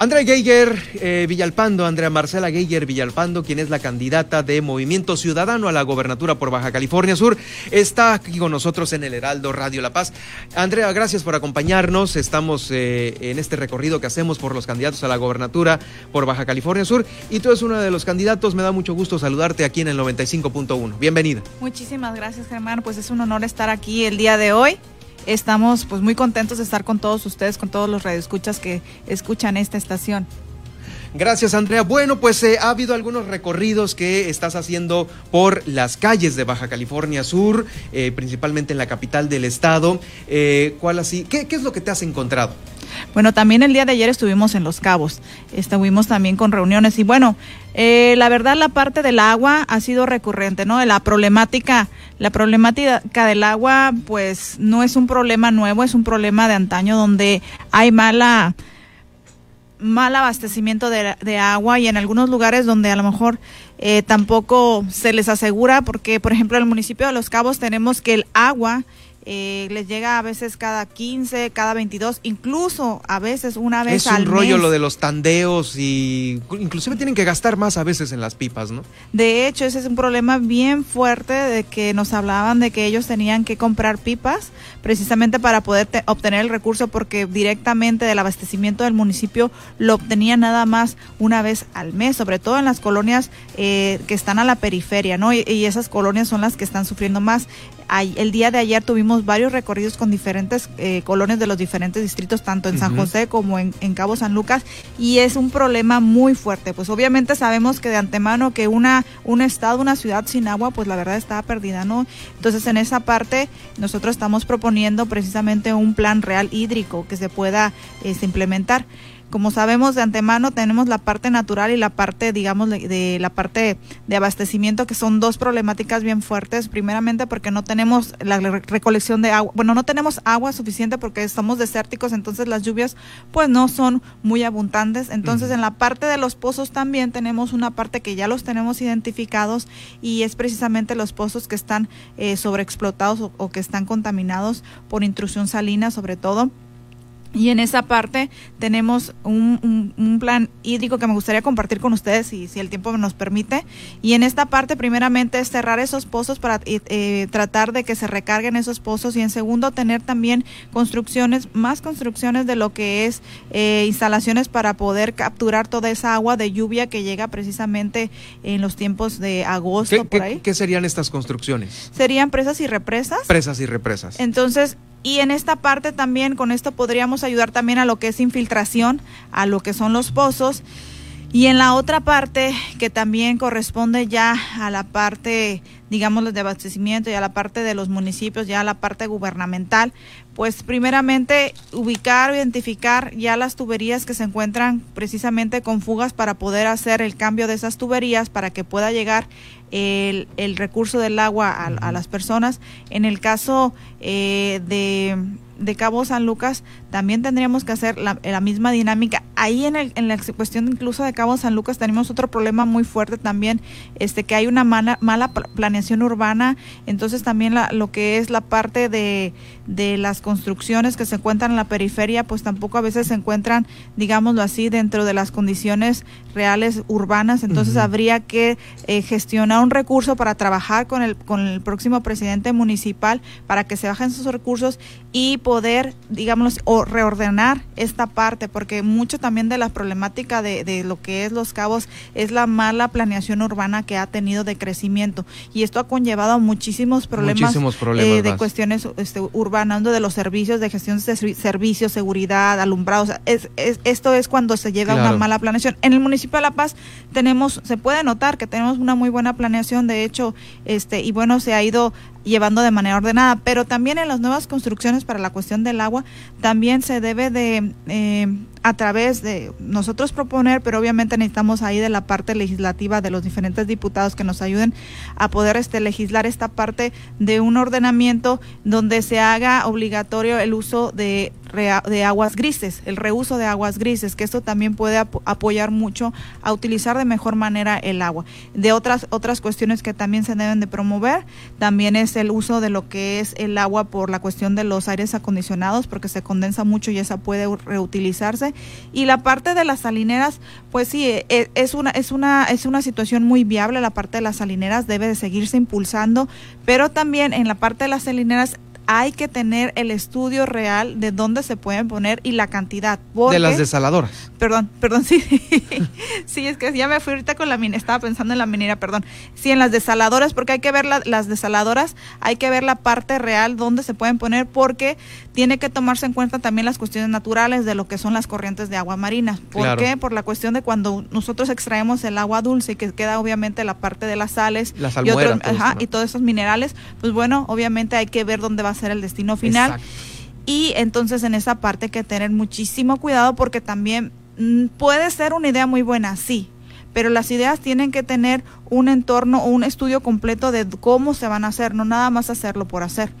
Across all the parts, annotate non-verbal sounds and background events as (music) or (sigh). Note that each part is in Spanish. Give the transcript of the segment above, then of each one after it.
Andrea Geiger eh, Villalpando, Andrea Marcela Geiger Villalpando, quien es la candidata de Movimiento Ciudadano a la gobernatura por Baja California Sur, está aquí con nosotros en el Heraldo Radio La Paz. Andrea, gracias por acompañarnos. Estamos eh, en este recorrido que hacemos por los candidatos a la gobernatura por Baja California Sur y tú eres uno de los candidatos. Me da mucho gusto saludarte aquí en el 95.1. Bienvenida. Muchísimas gracias, Germán. Pues es un honor estar aquí el día de hoy estamos pues muy contentos de estar con todos ustedes, con todos los radioescuchas que escuchan esta estación. Gracias, Andrea. Bueno, pues eh, ha habido algunos recorridos que estás haciendo por las calles de Baja California Sur, eh, principalmente en la capital del estado. Eh, ¿Cuál así? ¿Qué, ¿Qué es lo que te has encontrado? Bueno, también el día de ayer estuvimos en Los Cabos, estuvimos también con reuniones y bueno, eh, la verdad la parte del agua ha sido recurrente, ¿no? La problemática, la problemática del agua pues no es un problema nuevo, es un problema de antaño donde hay mala mal abastecimiento de, agua y en algunos lugares donde a lo mejor eh, tampoco se les asegura porque por ejemplo en el municipio de Los Cabos tenemos que el agua eh, les llega a veces cada 15, cada 22, incluso a veces una vez al mes. Es un rollo lo de los tandeos y inclusive tienen que gastar más a veces en las pipas, ¿no? De hecho, ese es un problema bien fuerte de que nos hablaban de que ellos tenían que comprar pipas precisamente para poder obtener el recurso porque directamente del abastecimiento del municipio lo obtenían nada más una vez al mes, sobre todo en las colonias eh, que están a la periferia, ¿no? Y, y esas colonias son las que están sufriendo más el día de ayer tuvimos varios recorridos con diferentes eh, colonias de los diferentes distritos, tanto en San José como en, Cabo San Lucas, y es un problema muy fuerte. Pues obviamente sabemos que de antemano que una, un estado, una ciudad sin agua, pues la verdad está perdida, ¿no? Entonces en esa parte nosotros estamos proponiendo precisamente un plan real hídrico que se pueda este, implementar. Como sabemos de antemano, tenemos la parte natural y la parte, digamos, de, la parte de abastecimiento, que son dos problemáticas bien fuertes. Primeramente porque no tenemos la recolección de agua, bueno, no tenemos agua suficiente porque estamos desérticos, entonces las lluvias pues no son muy abundantes. Entonces en la parte de los pozos también tenemos una parte que ya los tenemos identificados y es precisamente los pozos que están eh, sobreexplotados o que están contaminados por intrusión salina sobre todo y en esa parte tenemos un, un, plan hídrico que me gustaría compartir con ustedes, y, si el tiempo nos permite. Y en esta parte, primeramente, es cerrar esos pozos para eh, eh, tratar de que se recarguen esos pozos. Y en segundo, tener también construcciones, más construcciones de lo que es eh, instalaciones para poder capturar toda esa agua de lluvia que llega precisamente en los tiempos de agosto. ¿Qué, por ahí. ¿qué serían estas construcciones? Serían presas y represas. Presas y represas. Entonces, y en esta parte también, con esto podríamos ayudar también a lo que es infiltración, a lo que son los pozos. Y en la otra parte, que también corresponde ya a la parte, digamos, de abastecimiento y a la parte de los municipios, ya a la parte gubernamental, pues primeramente ubicar, identificar ya las tuberías que se encuentran precisamente con fugas para poder hacer el cambio de esas tuberías para que pueda llegar el, el recurso del agua a, las personas. En el caso eh, de, de Cabo San Lucas, también tendríamos que hacer la, misma dinámica. Ahí en, el, en, la cuestión incluso de Cabo San Lucas tenemos otro problema muy fuerte también, este que hay una mala, mala planeación urbana, entonces también la, lo que es la parte de, de las construcciones que se encuentran en la periferia, pues tampoco a veces se encuentran, digámoslo así, dentro de las condiciones reales urbanas, entonces habría que eh, gestionar un recurso para trabajar con el, con el próximo presidente municipal para que se bajen sus recursos y poder, digamos, o reordenar esta parte, porque mucho también de la problemática de, de, lo que es Los Cabos es la mala planeación urbana que ha tenido de crecimiento. Y esto ha conllevado a muchísimos problemas, eh, de cuestiones este, urbanas, de los servicios, de gestión de servicios, seguridad, alumbrados. Es, esto es cuando se llega a una mala planeación. En el municipio de La Paz tenemos, se puede notar que tenemos una muy buena planeación, de hecho, este, y bueno, se ha ido llevando de manera ordenada, pero también en las nuevas construcciones para la cuestión del agua, también se debe de, eh, a través de nosotros proponer, pero obviamente necesitamos ahí de la parte legislativa de los diferentes diputados que nos ayuden a poder este, legislar esta parte de un ordenamiento donde se haga obligatorio el uso de de aguas grises, el reuso de aguas grises, que esto también puede apoyar mucho a utilizar de mejor manera el agua. De otras otras cuestiones que también se deben de promover, también es el uso de lo que es el agua por la cuestión de los aires acondicionados, porque se condensa mucho y esa puede reutilizarse. Y la parte de las salineras, pues sí, e, es una es una es una situación muy viable. La parte de las salineras debe de seguirse impulsando, pero también en la parte de las salineras hay que tener el estudio real de dónde se pueden poner y la cantidad. de las desaladoras. Perdón, perdón, (laughs) sí. sí, es que ya me fui ahorita con la minera, estaba pensando en la minera, perdón. Sí, en las desaladoras, porque hay que ver las desaladoras, hay que ver la parte real dónde se pueden poner, porque tiene que tomarse en cuenta también las cuestiones naturales de lo que son las corrientes de agua marina. ¿Por qué? Por la cuestión de cuando nosotros extraemos el agua dulce, que queda obviamente la parte de las sales y, otros, y todos esos minerales, pues bueno, obviamente hay que ver dónde va a ser el destino final. Y entonces en esa parte hay que tener muchísimo cuidado porque también mm, puede ser una idea muy buena, sí, pero las ideas tienen que tener un entorno o un estudio completo de cómo se van a hacer, no nada más hacerlo por hacer.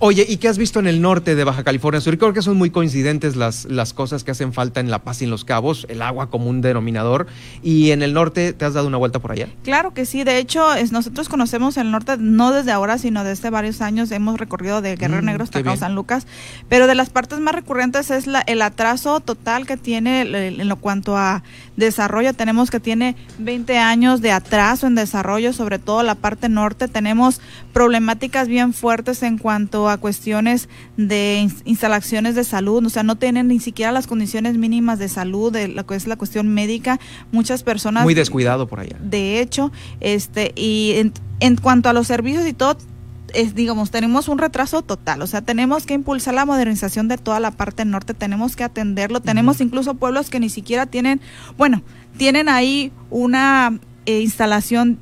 Oye, ¿y qué has visto en el norte de Baja California Sur? Creo que son muy coincidentes las, las cosas que hacen falta en La Paz y en Los Cabos, el agua como un denominador. ¿Y en el norte te has dado una vuelta por allá? Claro que sí, de hecho es, nosotros conocemos el norte no desde ahora, sino desde varios años. Hemos recorrido de Guerrero mm, Negro hasta San Lucas, pero de las partes más recurrentes es la, el atraso total que tiene en lo cuanto a desarrollo. Tenemos que tiene 20 años de atraso en desarrollo, sobre todo la parte norte. Tenemos problemáticas bien fuertes en cuanto a cuestiones de instalaciones de salud, o sea, no tienen ni siquiera las condiciones mínimas de salud, de lo que es la cuestión médica. Muchas personas... Muy descuidado por allá. De hecho, este y en, en cuanto a los servicios y todo, es, digamos, tenemos un retraso total, o sea, tenemos que impulsar la modernización de toda la parte norte, tenemos que atenderlo, tenemos incluso pueblos que ni siquiera tienen, bueno, tienen ahí una eh, instalación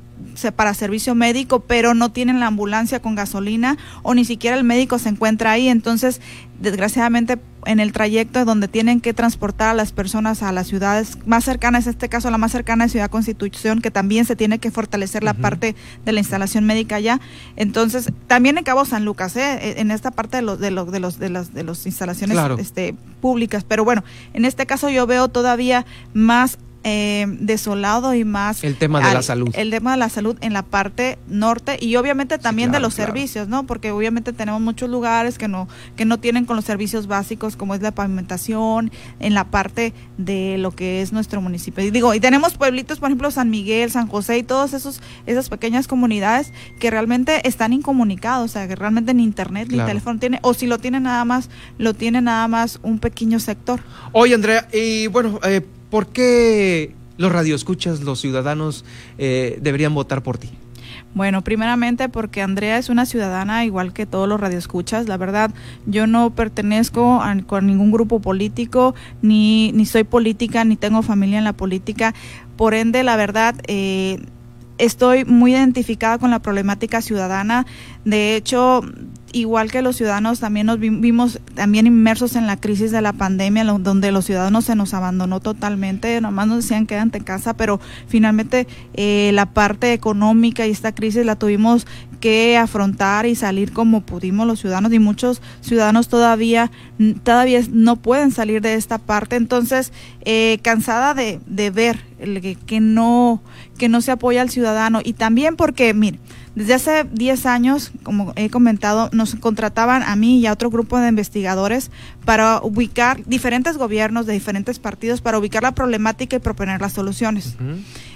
para servicio médico, pero no tienen la ambulancia con gasolina o ni siquiera el médico se encuentra ahí. Entonces, desgraciadamente, en el trayecto donde tienen que transportar a las personas a las ciudades más cercanas, en este caso la más cercana es Ciudad Constitución, que también se tiene que fortalecer la parte de la instalación médica allá. Entonces, también en Cabo San Lucas, ¿eh? en esta parte de los de los de los de las de las instalaciones este, públicas, pero bueno, en este caso yo veo todavía más eh, desolado y más el tema de la salud. el tema de la salud en la parte norte y obviamente también de los servicios no porque obviamente tenemos muchos lugares que no que no tienen con los servicios básicos como es la pavimentación en la parte de lo que es nuestro municipio. Y digo y tenemos pueblitos por ejemplo San Miguel San José y todos esos esas pequeñas comunidades que realmente están incomunicados o sea que realmente ni internet ni teléfono tiene o si lo tiene nada más lo tiene nada más un pequeño sector. Oye Andrea y bueno eh, ¿Por qué los radioescuchas, los ciudadanos, eh, deberían votar por ti? Bueno, primeramente porque Andrea es una ciudadana igual que todos los radioescuchas. La verdad, yo no pertenezco a, ningún grupo político, ni, ni soy política, ni tengo familia en la política. Por ende, la verdad, eh, estoy muy identificada con la problemática ciudadana. De hecho, igual que los ciudadanos, también nos vimos también inmersos en la crisis de la pandemia, donde los ciudadanos se nos abandonó totalmente, nomás nos decían quédate en casa, pero finalmente eh, la parte económica y esta crisis la tuvimos que afrontar y salir como pudimos los ciudadanos y muchos ciudadanos todavía todavía no pueden salir de esta parte. Entonces eh, cansada de, de ver que, que no que no se apoya al ciudadano y también porque mire desde hace 10 años, como he comentado, nos contrataban a mí y a otro grupo de investigadores para ubicar diferentes gobiernos de diferentes partidos, para ubicar la problemática y proponer las soluciones.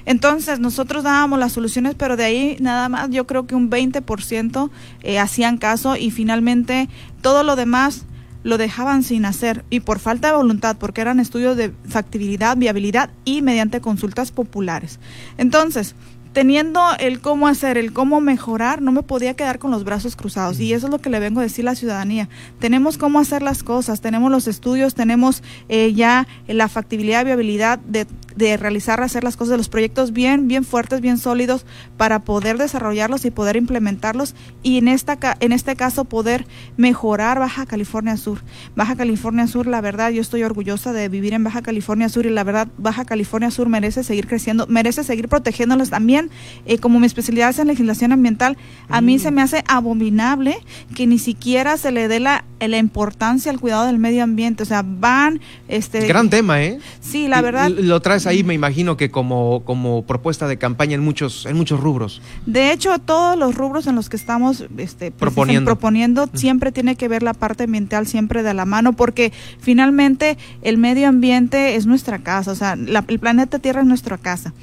Entonces, nosotros dábamos las soluciones, pero de ahí nada más, yo creo que un 20% eh, hacían caso y finalmente todo lo demás lo dejaban sin hacer y por falta de voluntad, porque eran estudios de factibilidad, viabilidad y mediante consultas populares. Entonces, teniendo el cómo hacer, el cómo mejorar, no me podía quedar con los brazos cruzados. Y eso es lo que le vengo a decir a la ciudadanía. Tenemos cómo hacer las cosas, tenemos los estudios, tenemos eh, ya la factibilidad y viabilidad de, de, realizar, hacer las cosas, de los proyectos bien, bien fuertes, bien sólidos para poder desarrollarlos y poder implementarlos. Y en, esta, en este caso poder mejorar Baja California Sur. Baja California Sur, la verdad, yo estoy orgullosa de vivir en Baja California Sur y la verdad, Baja California Sur merece seguir creciendo, merece seguir protegiéndolos también eh, como mi especialidad es en legislación ambiental, a mí se me hace abominable que ni siquiera se le dé la, la importancia al cuidado del medio ambiente. O sea, van... este Gran tema, ¿eh? Sí, la verdad. Lo traes ahí, me imagino que como, como propuesta de campaña en muchos, en muchos rubros. De hecho, todos los rubros en los que estamos este, proponiendo, proponiendo siempre tiene que ver la parte ambiental siempre de la mano, porque finalmente el medio ambiente es nuestra casa, o sea, el planeta Tierra es nuestra casa.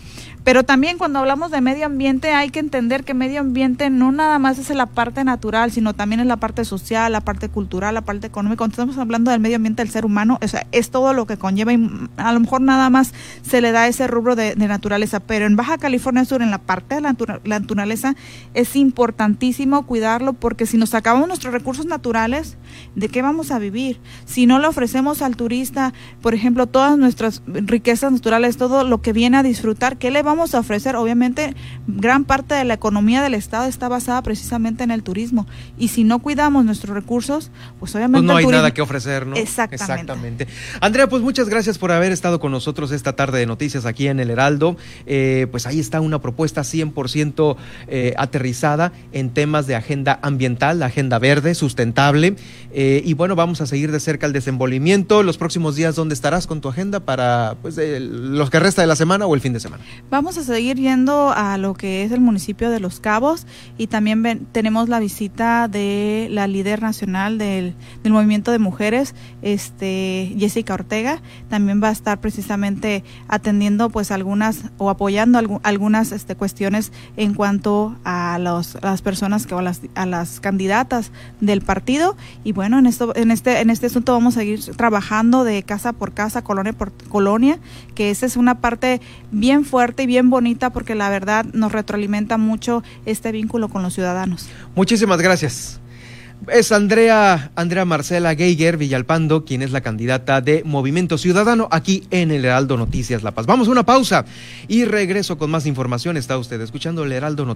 Pero también cuando hablamos de medio ambiente hay que entender que medio ambiente no nada más es la parte natural, sino también es la parte social, la parte cultural, la parte económica. Cuando estamos hablando del medio ambiente del ser humano, o sea, es todo lo que conlleva y a lo mejor nada más se le da ese rubro de, naturaleza. Pero en Baja California Sur, en la parte de la, la naturaleza, es importantísimo cuidarlo porque si nos acabamos nuestros recursos naturales, ¿de qué vamos a vivir? Si no le ofrecemos al turista, por ejemplo, todas nuestras riquezas naturales, todo lo que viene a disfrutar, ¿qué le vamos a ofrecer, obviamente, gran parte de la economía del Estado está basada precisamente en el turismo. Y si no cuidamos nuestros recursos, pues obviamente... Pues no hay nada que ofrecer, ¿no? Exactamente. Exactamente. Andrea, pues muchas gracias por haber estado con nosotros esta tarde de noticias aquí en el Heraldo. Eh, pues ahí está una propuesta 100% eh, aterrizada en temas de agenda ambiental, la agenda verde, sustentable. Eh, y bueno, vamos a seguir de cerca el desenvolvimiento. Los próximos días, ¿dónde estarás con tu agenda para pues, los que resta de la semana o el fin de semana? Vamos a seguir yendo a lo que es el municipio de Los Cabos y también tenemos la visita de la líder nacional del, movimiento de mujeres, este Jessica Ortega. También va a estar precisamente atendiendo pues algunas o apoyando algunas este, cuestiones en cuanto a, los, las personas que o las, a las candidatas del partido bueno en esto en este en este asunto vamos a seguir trabajando de casa por casa colonia por colonia que esa es una parte bien fuerte y bien bonita porque la verdad nos retroalimenta mucho este vínculo con los ciudadanos. Muchísimas gracias. Es Andrea, Andrea Marcela Geiger Villalpando, quien es la candidata de Movimiento Ciudadano aquí en el Heraldo Noticias La Paz. Vamos a una pausa y regreso con más información. Está usted escuchando el Heraldo Noticias.